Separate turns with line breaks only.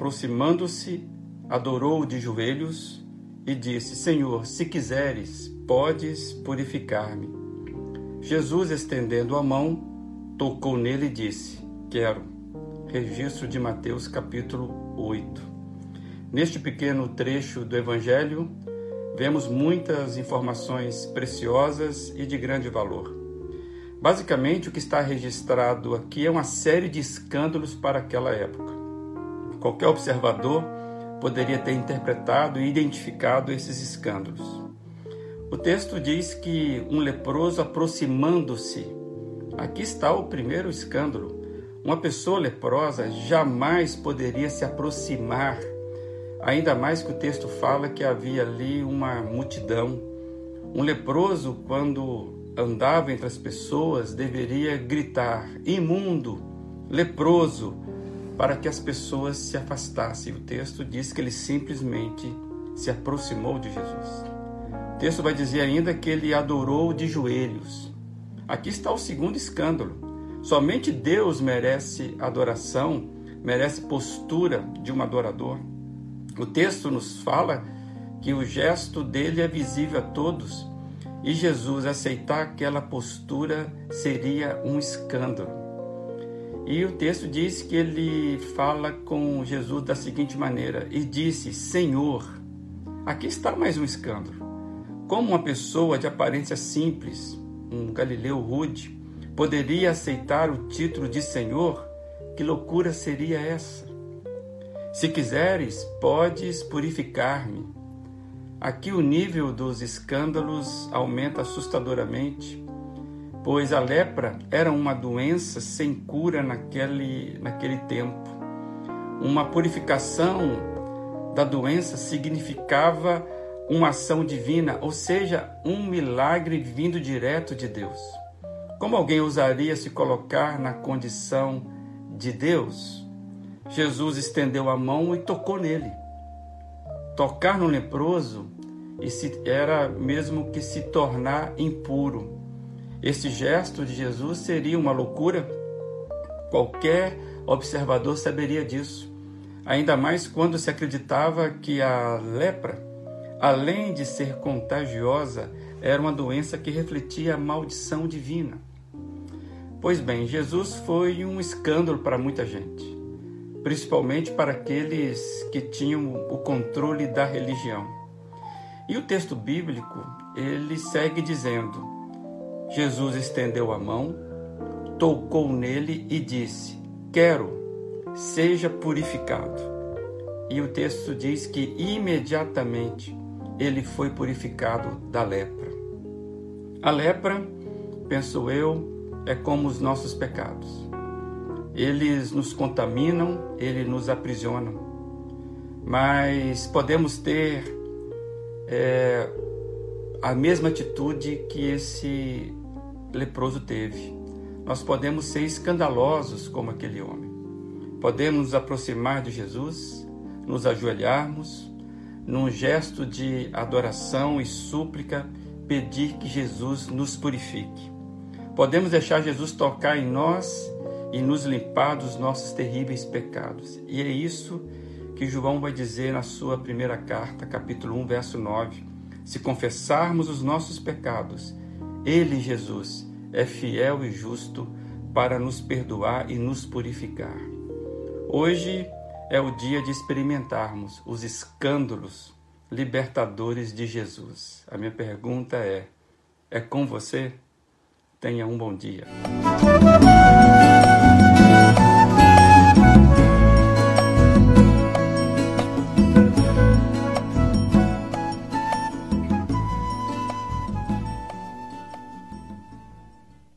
Aproximando-se, adorou de joelhos e disse: Senhor, se quiseres, podes purificar-me. Jesus, estendendo a mão, tocou nele e disse: Quero. Registro de Mateus, capítulo 8. Neste pequeno trecho do Evangelho, vemos muitas informações preciosas e de grande valor. Basicamente, o que está registrado aqui é uma série de escândalos para aquela época. Qualquer observador poderia ter interpretado e identificado esses escândalos. O texto diz que um leproso aproximando-se. Aqui está o primeiro escândalo. Uma pessoa leprosa jamais poderia se aproximar, ainda mais que o texto fala que havia ali uma multidão. Um leproso, quando andava entre as pessoas deveria gritar: imundo, leproso, para que as pessoas se afastassem. O texto diz que ele simplesmente se aproximou de Jesus. O texto vai dizer ainda que ele adorou de joelhos. Aqui está o segundo escândalo. Somente Deus merece adoração, merece postura de um adorador. O texto nos fala que o gesto dele é visível a todos e Jesus aceitar aquela postura seria um escândalo. E o texto diz que ele fala com Jesus da seguinte maneira: e disse, Senhor, aqui está mais um escândalo. Como uma pessoa de aparência simples, um galileu rude, poderia aceitar o título de Senhor? Que loucura seria essa? Se quiseres, podes purificar-me. Aqui o nível dos escândalos aumenta assustadoramente, pois a lepra era uma doença sem cura naquele, naquele tempo. Uma purificação da doença significava uma ação divina, ou seja, um milagre vindo direto de Deus. Como alguém ousaria se colocar na condição de Deus? Jesus estendeu a mão e tocou nele. Tocar no leproso era mesmo que se tornar impuro. Esse gesto de Jesus seria uma loucura? Qualquer observador saberia disso. Ainda mais quando se acreditava que a lepra, além de ser contagiosa, era uma doença que refletia a maldição divina. Pois bem, Jesus foi um escândalo para muita gente principalmente para aqueles que tinham o controle da religião. E o texto bíblico, ele segue dizendo: Jesus estendeu a mão, tocou nele e disse: Quero, seja purificado. E o texto diz que imediatamente ele foi purificado da lepra. A lepra, penso eu, é como os nossos pecados eles nos contaminam, eles nos aprisionam. Mas podemos ter é, a mesma atitude que esse leproso teve. Nós podemos ser escandalosos como aquele homem. Podemos nos aproximar de Jesus, nos ajoelharmos, num gesto de adoração e súplica, pedir que Jesus nos purifique. Podemos deixar Jesus tocar em nós e nos limpar dos nossos terríveis pecados. E é isso que João vai dizer na sua primeira carta, capítulo 1, verso 9. Se confessarmos os nossos pecados, Ele, Jesus, é fiel e justo para nos perdoar e nos purificar. Hoje é o dia de experimentarmos os escândalos libertadores de Jesus. A minha pergunta é: é com você? Tenha um bom dia.